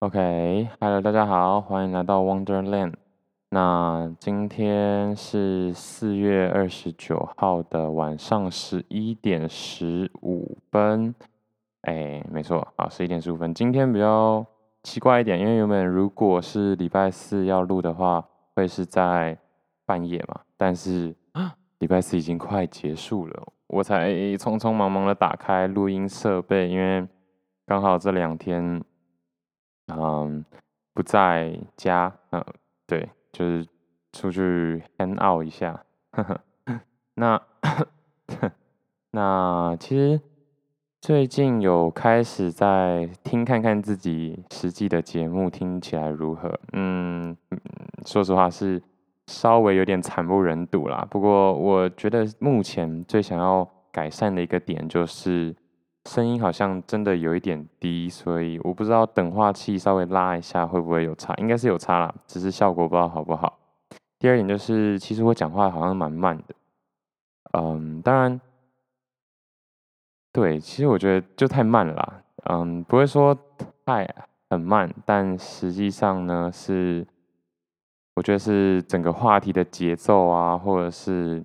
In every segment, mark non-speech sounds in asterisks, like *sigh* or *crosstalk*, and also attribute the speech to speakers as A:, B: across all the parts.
A: OK，Hello，大家好，欢迎来到 Wonderland。那今天是四月二十九号的晚上十一点十五分。哎，没错，啊，十一点十五分。今天比较奇怪一点，因为原本如果是礼拜四要录的话，会是在半夜嘛。但是礼拜四已经快结束了，我才匆匆忙忙的打开录音设备，因为刚好这两天，嗯，不在家，嗯，对，就是出去 N out 一下。*laughs* 那那其实。最近有开始在听看看自己实际的节目听起来如何？嗯，说实话是稍微有点惨不忍睹啦。不过我觉得目前最想要改善的一个点就是声音好像真的有一点低，所以我不知道等化器稍微拉一下会不会有差，应该是有差啦，只是效果不知道好不好。第二点就是其实我讲话好像蛮慢的，嗯，当然。对，其实我觉得就太慢了啦，嗯，不会说太很慢，但实际上呢是，我觉得是整个话题的节奏啊，或者是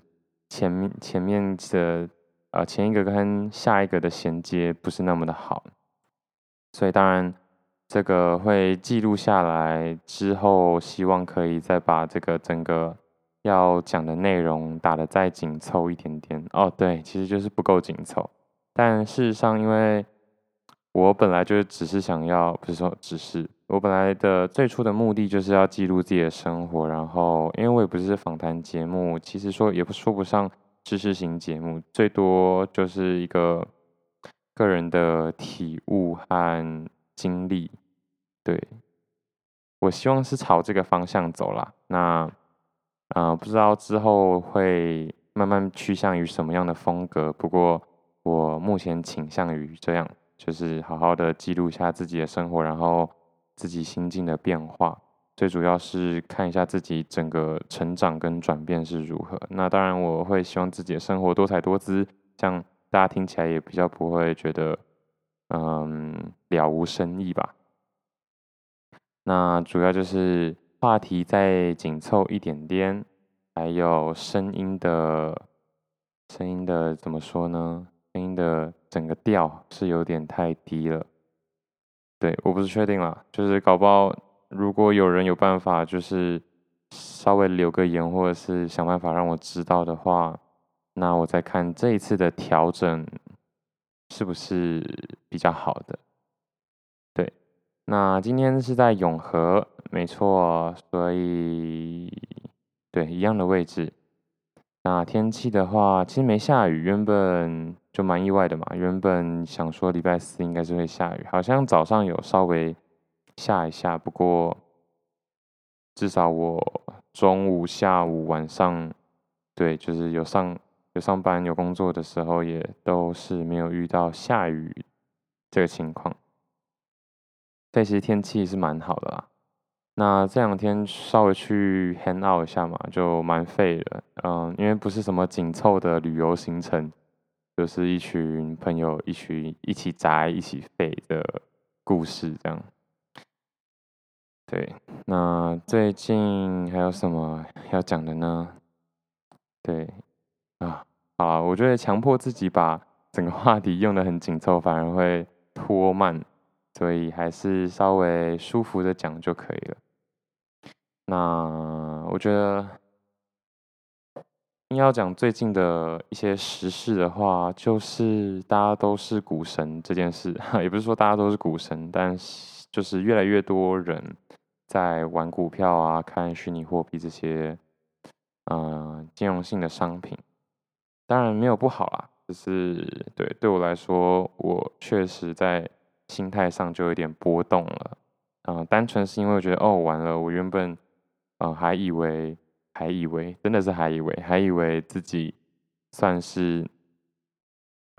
A: 前面前面的呃前一个跟下一个的衔接不是那么的好，所以当然这个会记录下来之后，希望可以再把这个整个要讲的内容打得再紧凑一点点。哦，对，其实就是不够紧凑。但事实上，因为我本来就只是想要，不是说只是，我本来的最初的目的就是要记录自己的生活。然后，因为我也不是访谈节目，其实说也不说不上知识型节目，最多就是一个个人的体悟和经历。对，我希望是朝这个方向走啦。那，啊、呃，不知道之后会慢慢趋向于什么样的风格。不过。我目前倾向于这样，就是好好的记录一下自己的生活，然后自己心境的变化，最主要是看一下自己整个成长跟转变是如何。那当然，我会希望自己的生活多彩多姿，这样大家听起来也比较不会觉得，嗯，了无生意吧。那主要就是话题再紧凑一点点，还有声音的，声音的怎么说呢？声音的整个调是有点太低了，对，我不是确定啦，就是搞不好，如果有人有办法，就是稍微留个言，或者是想办法让我知道的话，那我再看这一次的调整是不是比较好的。对，那今天是在永和，没错，所以对，一样的位置。那天气的话，其实没下雨，原本就蛮意外的嘛。原本想说礼拜四应该是会下雨，好像早上有稍微下一下，不过至少我中午、下午、晚上，对，就是有上有上班、有工作的时候，也都是没有遇到下雨这个情况。这其实天气是蛮好的啦。那这两天稍微去 hang out 一下嘛，就蛮废的，嗯，因为不是什么紧凑的旅游行程，就是一群朋友一起一起宅一起废的故事这样。对，那最近还有什么要讲的呢？对，啊，好，我觉得强迫自己把整个话题用得很紧凑，反而会拖慢。所以还是稍微舒服的讲就可以了。那我觉得，要讲最近的一些时事的话，就是大家都是股神这件事，*laughs* 也不是说大家都是股神，但是就是越来越多人在玩股票啊，看虚拟货币这些，呃，金融性的商品。当然没有不好啦，就是对对我来说，我确实在。心态上就有点波动了，嗯、单纯是因为我觉得哦，完了，我原本，嗯、还以为，还以为，真的是还以为，还以为自己算是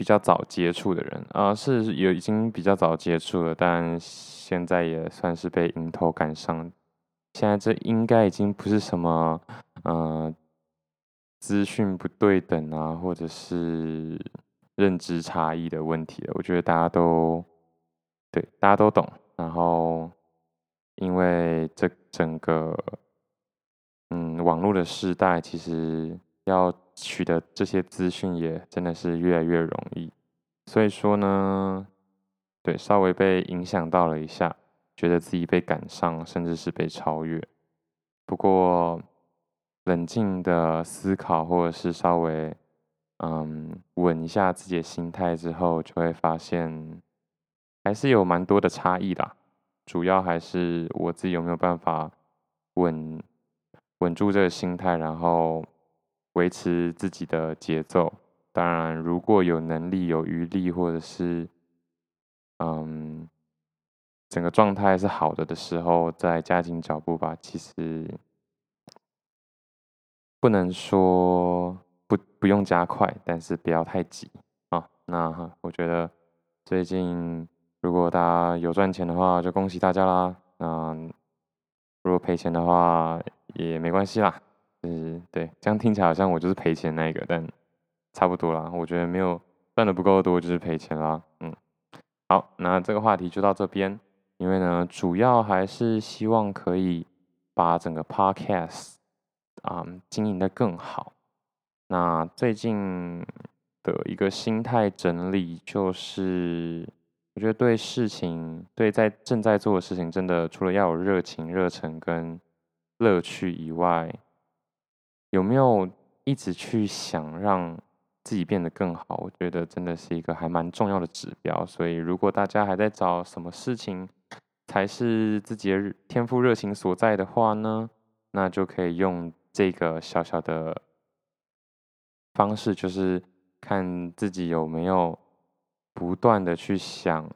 A: 比较早接触的人啊、是有已经比较早接触了，但现在也算是被迎头赶上。现在这应该已经不是什么，呃，资讯不对等啊，或者是认知差异的问题了。我觉得大家都。对，大家都懂。然后因为这整个嗯网络的时代，其实要取得这些资讯也真的是越来越容易。所以说呢，对，稍微被影响到了一下，觉得自己被赶上，甚至是被超越。不过冷静的思考，或者是稍微嗯稳一下自己的心态之后，就会发现还是有蛮多的差异啦。主要还是我自己有没有办法稳稳住这个心态，然后维持自己的节奏。当然，如果有能力、有余力，或者是嗯整个状态是好的的时候，再加紧脚步吧。其实不能说不不用加快，但是不要太急啊。那我觉得最近。如果大家有赚钱的话，就恭喜大家啦。那如果赔钱的话，也没关系啦。就是对，这样听起来好像我就是赔钱那个，但差不多啦。我觉得没有赚的不够多，就是赔钱啦。嗯，好，那这个话题就到这边。因为呢，主要还是希望可以把整个 podcast 啊、经营的更好。那最近的一个心态整理就是。我觉得对事情，对在正在做的事情，真的除了要有热情、热忱跟乐趣以外，有没有一直去想让自己变得更好？我觉得真的是一个还蛮重要的指标。所以，如果大家还在找什么事情才是自己的天赋热情所在的话呢，那就可以用这个小小的方式，就是看自己有没有。不断的去想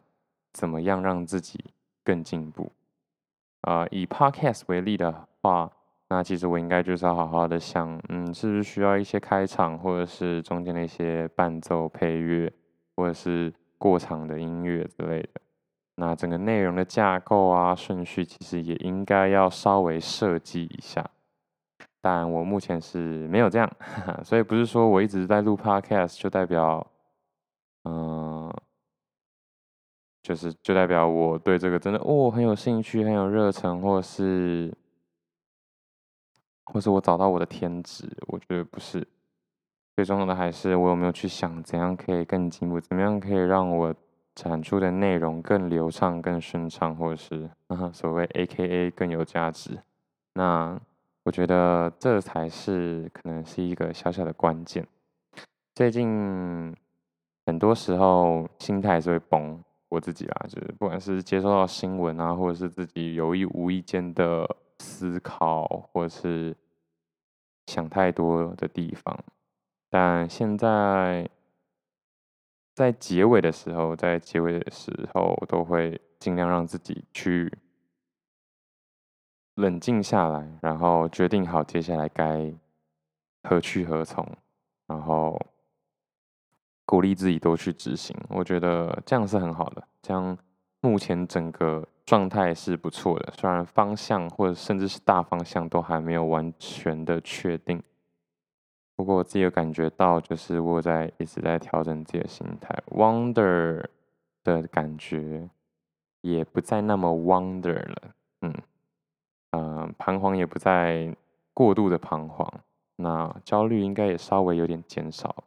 A: 怎么样让自己更进步。啊、呃，以 Podcast 为例的话，那其实我应该就是要好好的想，嗯，是不是需要一些开场，或者是中间的一些伴奏、配乐，或者是过场的音乐之类的。那整个内容的架构啊、顺序，其实也应该要稍微设计一下。但我目前是没有这样，*laughs* 所以不是说我一直在录 Podcast 就代表。嗯，就是就代表我对这个真的哦很有兴趣，很有热忱，或是，或是我找到我的天职，我觉得不是。最重要的还是我有没有去想怎样可以更进步，怎么样可以让我产出的内容更流畅、更顺畅，或者是所谓 AKA 更有价值。那我觉得这才是可能是一个小小的关键。最近。很多时候心态是会崩，我自己啦，就是不管是接收到新闻啊，或者是自己有意无意间的思考，或是想太多的地方。但现在在结尾的时候，在结尾的时候，我都会尽量让自己去冷静下来，然后决定好接下来该何去何从，然后。鼓励自己多去执行，我觉得这样是很好的。这样目前整个状态是不错的，虽然方向或者甚至是大方向都还没有完全的确定，不过我自己有感觉到，就是我在一直在调整自己的心态，wonder 的感觉也不再那么 wonder 了，嗯，呃，彷徨也不再过度的彷徨，那焦虑应该也稍微有点减少。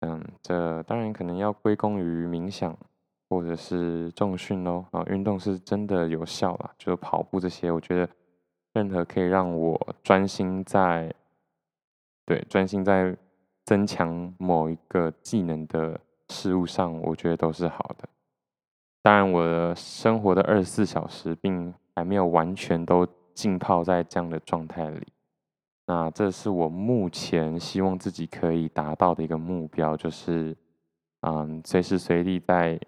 A: 嗯，这当然可能要归功于冥想或者是重训喽。啊，运动是真的有效啦，就是跑步这些，我觉得任何可以让我专心在，对，专心在增强某一个技能的事物上，我觉得都是好的。当然，我的生活的二十四小时并还没有完全都浸泡在这样的状态里。那这是我目前希望自己可以达到的一个目标，就是，嗯，随时随地在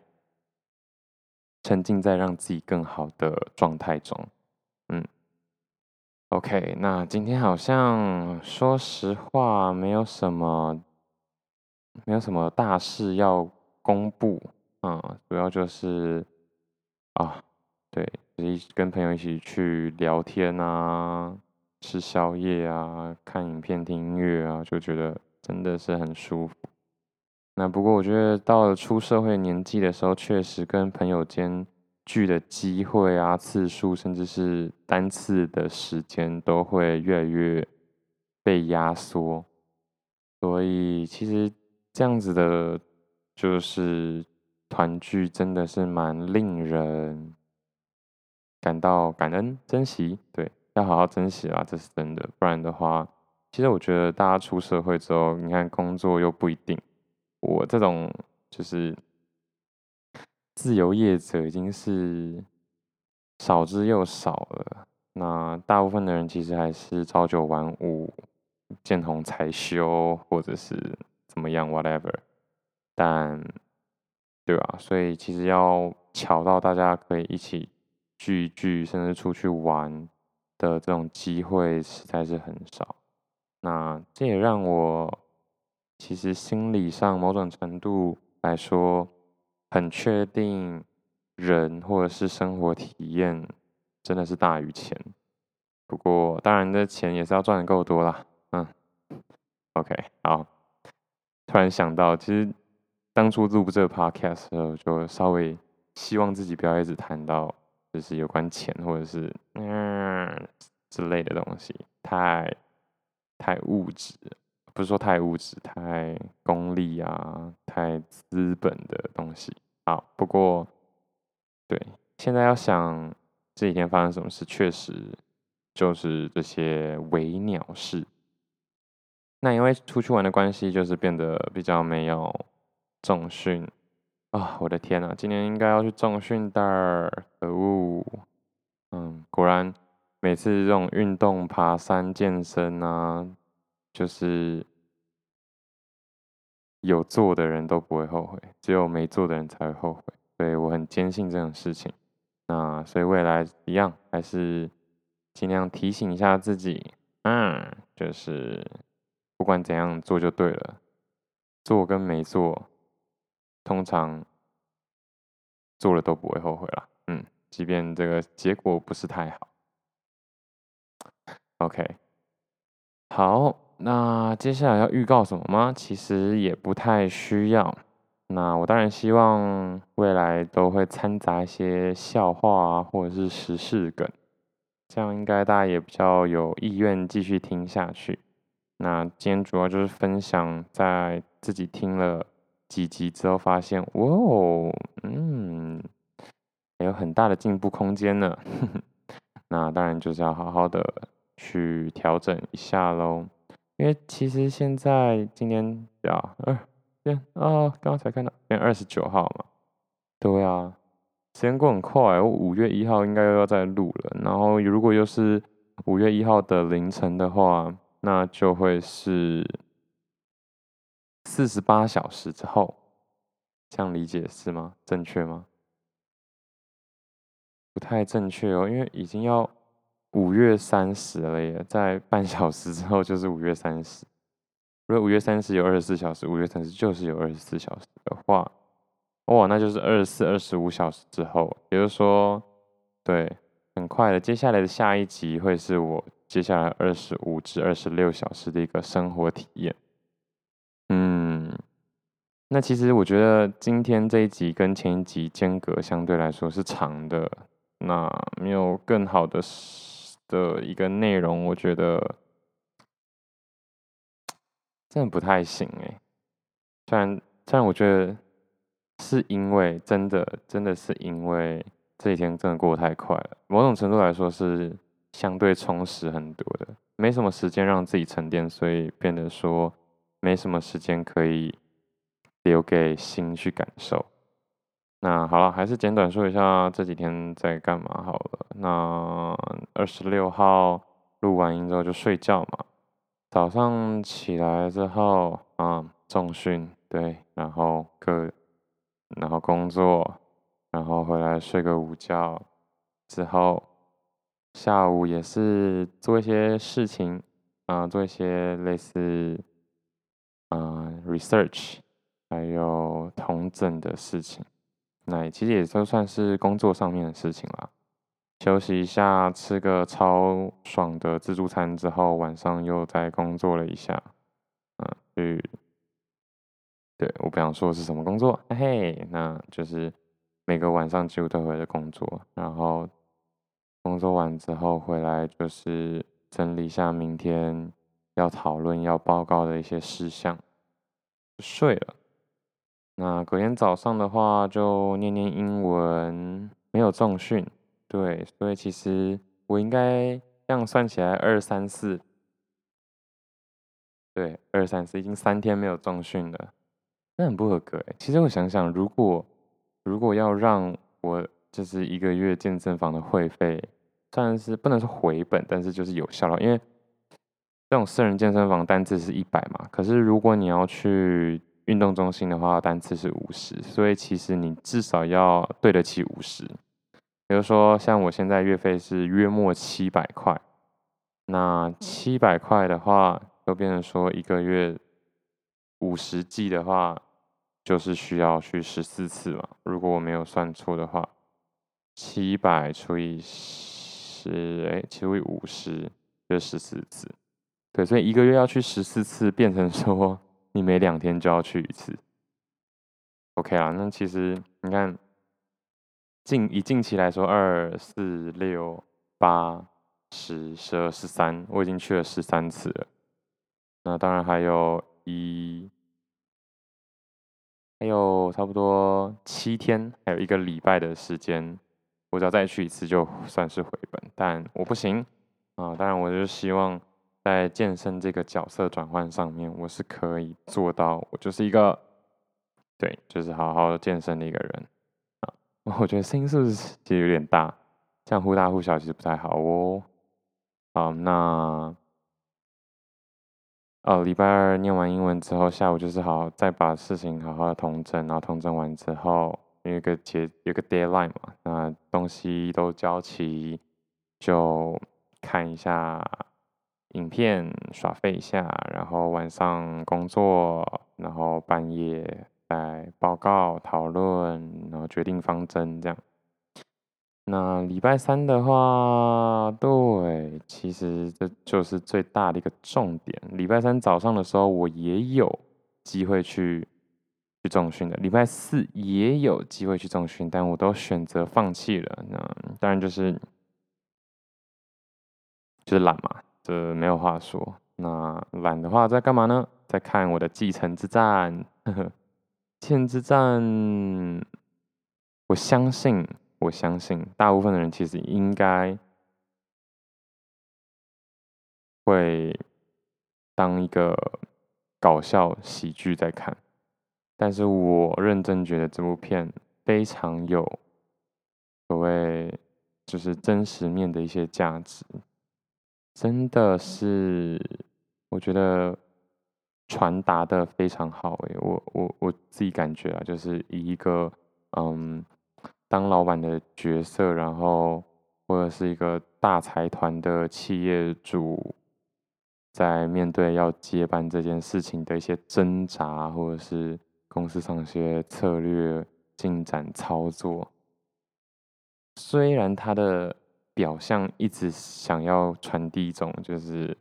A: 沉浸在让自己更好的状态中，嗯，OK，那今天好像说实话没有什么，没有什么大事要公布，嗯，主要就是啊，对，就是跟朋友一起去聊天啊。吃宵夜啊，看影片、听音乐啊，就觉得真的是很舒服。那不过我觉得到了出社会年纪的时候，确实跟朋友间聚的机会啊、次数，甚至是单次的时间，都会越来越被压缩。所以，其实这样子的，就是团聚，真的是蛮令人感到感恩、珍惜。对，要好好珍惜啊，这是真的。不然的话，其实我觉得大家出社会之后，你看工作又不一定。我这种就是。自由业者已经是少之又少了。那大部分的人其实还是朝九晚五，见红才休，或者是怎么样，whatever。但，对吧？所以其实要巧到大家可以一起聚一聚，甚至出去玩的这种机会实在是很少。那这也让我其实心理上某种程度来说。很确定，人或者是生活体验真的是大于钱。不过，当然的钱也是要赚得够多啦。嗯，OK，好。突然想到，其实当初录这个 Podcast 的时候，就稍微希望自己不要一直谈到就是有关钱或者是嗯之类的东西，太太物质。不是说太物质、太功利啊、太资本的东西。好，不过，对，现在要想这几天发生什么事，确实就是这些微鸟事。那因为出去玩的关系，就是变得比较没有重训啊！我的天呐，今年应该要去重训的，可恶！嗯，果然每次这种运动、爬山、健身啊。就是有做的人都不会后悔，只有没做的人才会后悔。所以我很坚信这种事情。那所以未来一样，还是尽量提醒一下自己，嗯，就是不管怎样做就对了。做跟没做，通常做了都不会后悔了。嗯，即便这个结果不是太好。OK，好。那接下来要预告什么吗？其实也不太需要。那我当然希望未来都会掺杂一些笑话啊，或者是时事梗，这样应该大家也比较有意愿继续听下去。那今天主要就是分享，在自己听了几集之后，发现，哇哦，嗯，还有很大的进步空间呢。*laughs* 那当然就是要好好的去调整一下喽。因为其实现在今天呀，二天啊，刚刚才看到，今天二十九号嘛，对啊，时间过很快，我五月一号应该又要再录了，然后如果又是五月一号的凌晨的话，那就会是四十八小时之后，这样理解是吗？正确吗？不太正确哦，因为已经要。五月三十了耶，在半小时之后就是五月三十。如果五月三十有二十四小时，五月三十就是有二十四小时的话，哇，那就是二十四、二十五小时之后。也就是说，对，很快的，接下来的下一集会是我接下来二十五至二十六小时的一个生活体验。嗯，那其实我觉得今天这一集跟前一集间隔相对来说是长的，那没有更好的。的一个内容，我觉得真的不太行哎。虽然虽然我觉得是因为真的真的是因为这几天真的过得太快了，某种程度来说是相对充实很多的，没什么时间让自己沉淀，所以变得说没什么时间可以留给心去感受。那好了，还是简短说一下这几天在干嘛好了。那二十六号录完音之后就睡觉嘛，早上起来之后啊，重训对，然后各，然后工作，然后回来睡个午觉，之后下午也是做一些事情啊，做一些类似啊 research，还有同整的事情。那其实也就算是工作上面的事情啦。休息一下，吃个超爽的自助餐之后，晚上又再工作了一下。嗯，去，对，我不想说是什么工作，嘿嘿，那就是每个晚上几乎都会在工作，然后工作完之后回来就是整理一下明天要讨论要报告的一些事项，睡了。那隔天早上的话就念念英文，没有重训，对，所以其实我应该这样算起来二三四，对，二三四已经三天没有重训了，那很不合格哎。其实我想想，如果如果要让我就是一个月健身房的会费，算是不能说回本，但是就是有效了。因为这种私人健身房单次是一百嘛，可是如果你要去运动中心的话，单次是五十，所以其实你至少要对得起五十。比如说，像我现在月费是约莫七百块，那七百块的话，就变成说一个月五十 G 的话。就是需要去十四次嘛，如果我没有算错的话，七百除以十，哎，除以五十，就十四次。对，所以一个月要去十四次，变成说你每两天就要去一次。OK 啊，那其实你看，近以近期来说，二四六八十十二十三，我已经去了十三次了。那当然还有一。还有差不多七天，还有一个礼拜的时间，我只要再去一次就算是回本。但我不行啊！当然，我就希望在健身这个角色转换上面，我是可以做到，我就是一个对，就是好好健身的一个人啊。*laughs* 我觉得声音是不是其实有点大，这样忽大忽小其实不太好哦。好，那。哦，礼拜二念完英文之后，下午就是好再把事情好好的统整，然后统整完之后，有一个节有个 deadline 嘛，那东西都交齐，就看一下影片耍废一下，然后晚上工作，然后半夜再报告讨论，然后决定方针这样。那礼拜三的话，对，其实这就是最大的一个重点。礼拜三早上的时候，我也有机会去去重训的。礼拜四也有机会去重训，但我都选择放弃了。那当然就是就是懒嘛，这没有话说。那懒的话在干嘛呢？在看我的继承之战。呵呵，继承之战，我相信。我相信大部分的人其实应该会当一个搞笑喜剧在看，但是我认真觉得这部片非常有所谓就是真实面的一些价值，真的是我觉得传达的非常好诶，我我我自己感觉啊，就是以一个嗯。当老板的角色，然后或者是一个大财团的企业主，在面对要接班这件事情的一些挣扎，或者是公司上一些策略进展操作，虽然他的表象一直想要传递一种就是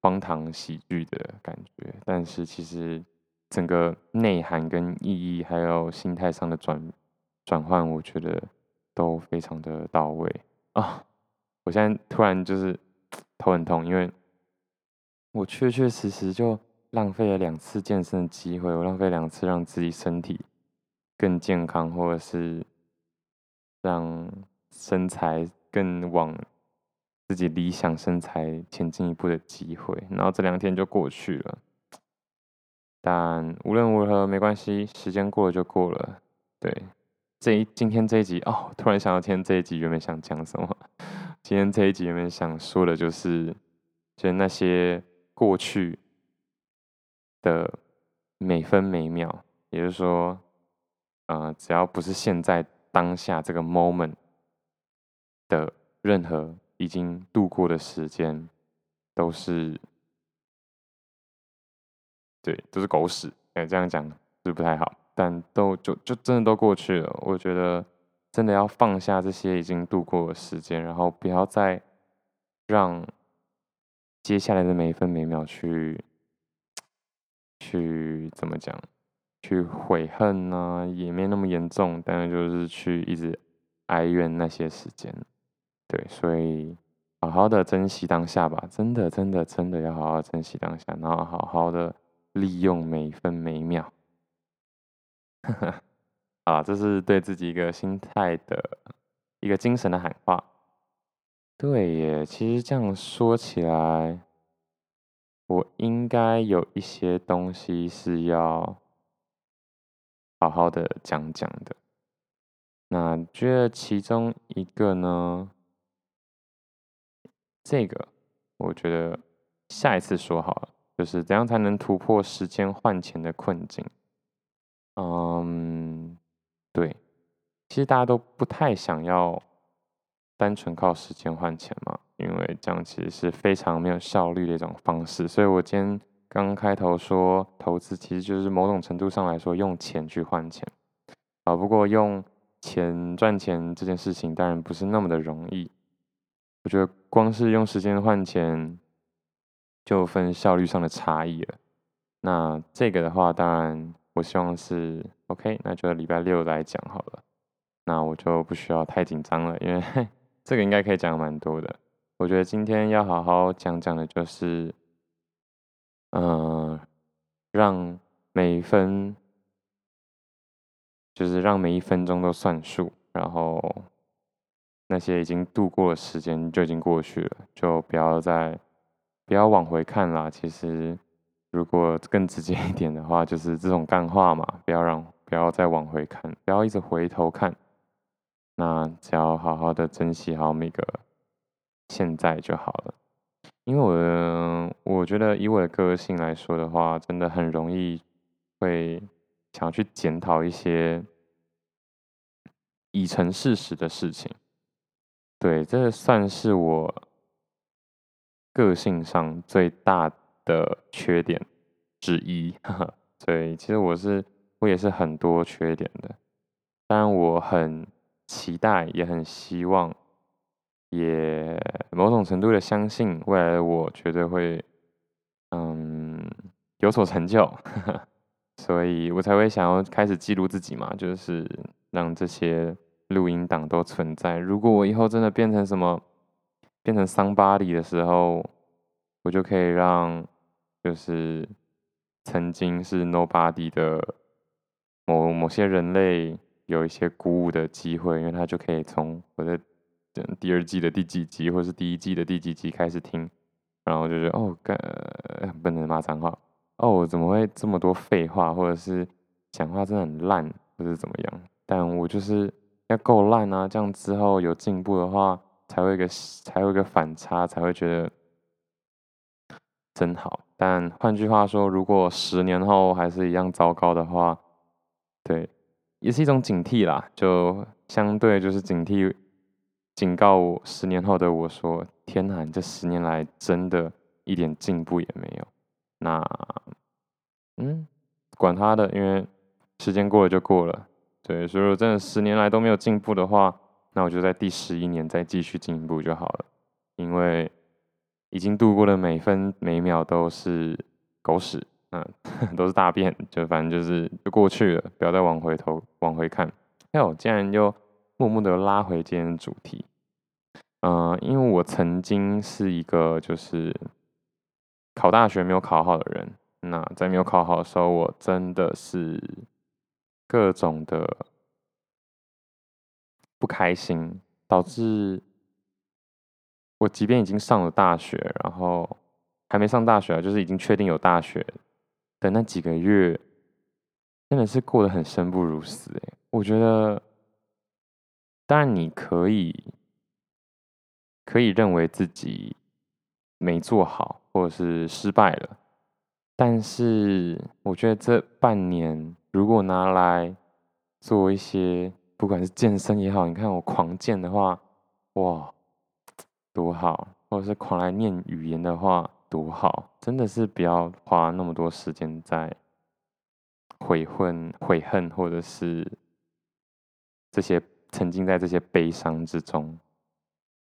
A: 荒唐喜剧的感觉，但是其实整个内涵跟意义，还有心态上的转。转换我觉得都非常的到位啊！我现在突然就是 *tsk* 头很痛，因为我确确实实就浪费了两次健身的机会，我浪费两次让自己身体更健康，或者是让身材更往自己理想身材前进一步的机会，然后这两天就过去了。但无论如何没关系，时间过了就过了，对。这一今天这一集哦，突然想到今天这一集原本想讲什么？今天这一集原本想说的就是，就是那些过去的每分每秒，也就是说，呃，只要不是现在当下这个 moment 的任何已经度过的时间，都是对，都是狗屎。哎，这样讲是不太好？但都就就真的都过去了，我觉得真的要放下这些已经度过的时间，然后不要再让接下来的每一分每秒去去怎么讲，去悔恨呢、也没那么严重，但是就是去一直哀怨那些时间。对，所以好好的珍惜当下吧，真的，真的，真的要好好珍惜当下，然后好好的利用每分每秒。*laughs* 啊，这是对自己一个心态的一个精神的喊话。对耶，其实这样说起来，我应该有一些东西是要好好的讲讲的。那觉得其中一个呢？这个我觉得下一次说好了，就是怎样才能突破时间换钱的困境。嗯，对，其实大家都不太想要单纯靠时间换钱嘛，因为这样其实是非常没有效率的一种方式。所以我今天刚开头说投资其实就是某种程度上来说用钱去换钱啊，不过用钱赚钱这件事情当然不是那么的容易。我觉得光是用时间换钱，就分效率上的差异了。那这个的话，当然我希望是 OK，那就礼拜六来讲好了。那我就不需要太紧张了，因为 *laughs* 这个应该可以讲蛮多的。我觉得今天要好好讲讲的就是，嗯、让每一分，就是让每一分钟都算数，然后。那些已经度过的时间就已经过去了，就不要再不要往回看啦。其实，如果更直接一点的话，就是这种干话嘛，不要让不要再往回看，不要一直回头看。那只要好好的珍惜好每个现在就好了。因为我的我觉得以我的个性来说的话，真的很容易会想要去检讨一些已成事实的事情。对，这算是我个性上最大的缺点之一。*laughs* 对，其实我是我也是很多缺点的，当然我很期待，也很希望，也某种程度的相信未来的我绝对会嗯有所成就，*laughs* 所以我才会想要开始记录自己嘛，就是让这些。录音档都存在。如果我以后真的变成什么，变成桑巴里的时候，我就可以让，就是曾经是 nobody 的某某些人类有一些鼓舞的机会，因为他就可以从我的第二季的第几集，或是第一季的第几集开始听，然后就觉得哦，干，不能骂脏话，哦，怎么会这么多废话，或者是讲话真的很烂，或者怎么样？但我就是。要够烂啊！这样之后有进步的话，才会一个才会一个反差，才会觉得真好。但换句话说，如果十年后还是一样糟糕的话，对，也是一种警惕啦。就相对就是警惕，警告我十年后的我说：“天哪，你这十年来真的一点进步也没有。”那，嗯，管他的，因为时间过了就过了。对，所以如果真的十年来都没有进步的话，那我就在第十一年再继续进步就好了。因为已经度过的每分每秒都是狗屎，嗯，*laughs* 都是大便，就反正就是就过去了，不要再往回头往回看。哎呦，竟然又默默的拉回今天的主题。嗯，因为我曾经是一个就是考大学没有考好的人，那在没有考好的时候，我真的是。各种的不开心，导致我即便已经上了大学，然后还没上大学啊，就是已经确定有大学的那几个月，真的是过得很生不如死欸。我觉得，当然你可以可以认为自己没做好，或者是失败了，但是我觉得这半年。如果拿来做一些，不管是健身也好，你看我狂健的话，哇，多好！或者是狂来念语言的话，多好！真的是不要花那么多时间在悔恨、悔恨，或者是这些沉浸在这些悲伤之中。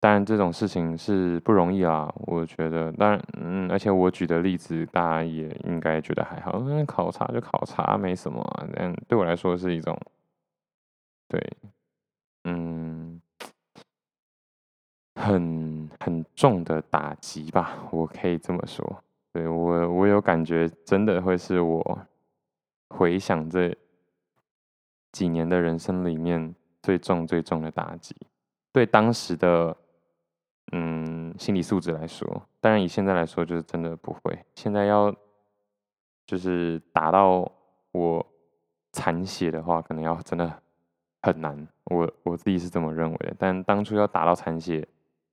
A: 当然这种事情是不容易啊，我觉得。当然，嗯，而且我举的例子，大家也应该觉得还好。嗯，考察就考察，没什么啊。但对我来说是一种，对，嗯，很很重的打击吧，我可以这么说。对，我，我有感觉，真的会是我回想这几年的人生里面最重最重的打击。对当时的。嗯，心理素质来说，当然以现在来说，就是真的不会。现在要就是打到我残血的话，可能要真的很难。我我自己是这么认为的。但当初要打到残血，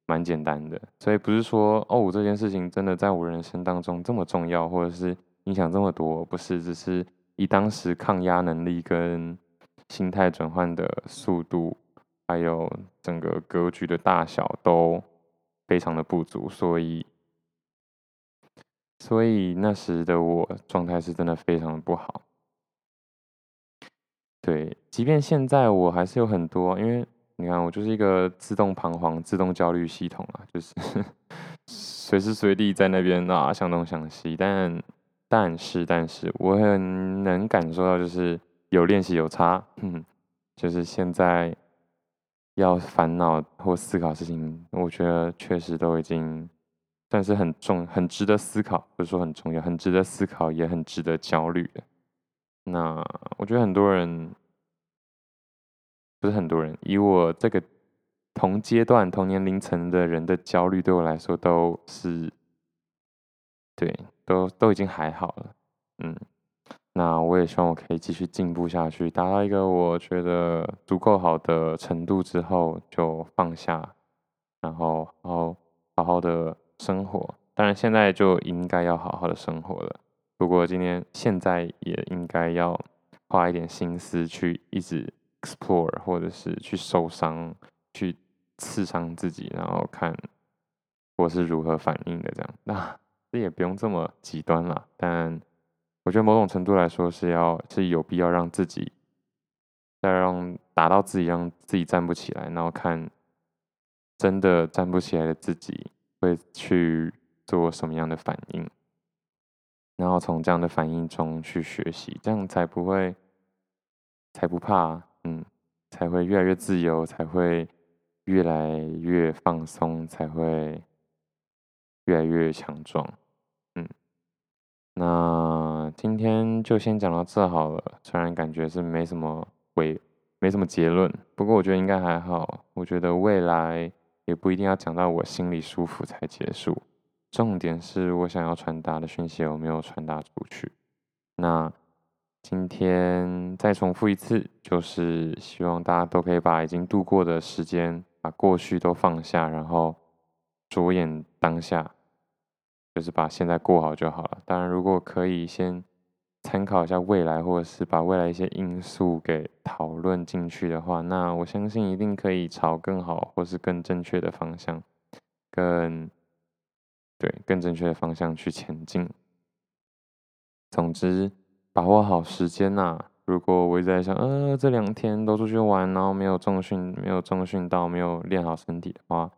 A: 蛮简单的。所以不是说哦，这件事情真的在我人生当中这么重要，或者是影响这么多，不是，只是以当时抗压能力跟心态转换的速度，还有整个格局的大小都。非常的不足，所以，所以那时的我状态是真的非常的不好。对，即便现在我还是有很多，因为你看我就是一个自动彷徨、自动焦虑系统啊，就是 *laughs* 随时随地在那边啊想东想西。但但是但是我很能感受到，就是有练习有差，嗯，就是现在。要烦恼或思考事情，我觉得确实都已经算是很重、很值得思考，不是说很重要，很值得思考，也很值得焦虑的。那我觉得很多人，不是很多人，以我这个同阶段、同年龄层的人的焦虑，对我来说都是，对，都都已经还好了，我也希望我可以继续进步下去，达到一个我觉得足够好的程度之后就放下，然后好好好好的生活。当然现在就应该要好好的生活了。不过今天现在也应该要花一点心思去一直 explore，或者是去受伤，去刺伤自己，然后看我是如何反应的。这样，那 *laughs* 这也不用这么极端了，但。我觉得某种程度来说是要是有必要让自己再让打到自己让自己站不起来，然后看真的站不起来的自己会去做什么样的反应，然后从这样的反应中去学习，这样才不会才不怕，嗯，才会越来越自由，才会越来越放松，才会越来越强壮。嗯那今天就先讲到这好了，虽然感觉是没什么尾，没什么结论，不过我觉得应该还好。我觉得未来也不一定要讲到我心里舒服才结束，重点是我想要传达的讯息有没有传达出去。那今天再重复一次，就是希望大家都可以把已经度过的时间，把过去都放下，然后着眼当下。就是把现在过好就好了。当然，如果可以先参考一下未来，或者是把未来一些因素给讨论进去的话，那我相信一定可以朝更好或是更正确的方向，更对更正确的方向去前进。总之，把握好时间呐。如果我一直在想，呃，这两天都出去玩，然后没有重训，没有重训到，没有练好身体的话，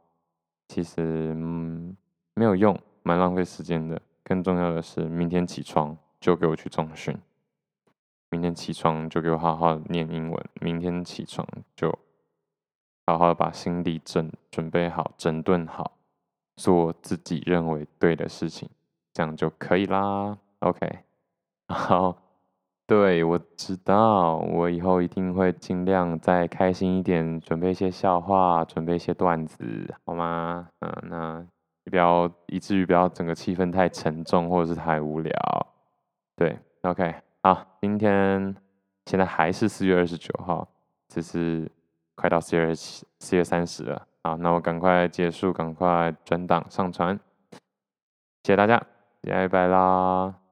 A: 其实嗯没有用。蛮浪费时间的。更重要的是，明天起床就给我去重训。明天起床就给我好好念英文。明天起床就好好把心理整准备好，整顿好，做自己认为对的事情，这样就可以啦。*laughs* OK，好，对，我知道，我以后一定会尽量再开心一点，准备一些笑话，准备一些段子，好吗？嗯，那。不要以至于不要整个气氛太沉重或者是太无聊，对，OK，好，今天现在还是四月二十九号，只是快到四月四月三十了，啊，那我赶快结束，赶快转档上传，谢谢大家，拜拜啦。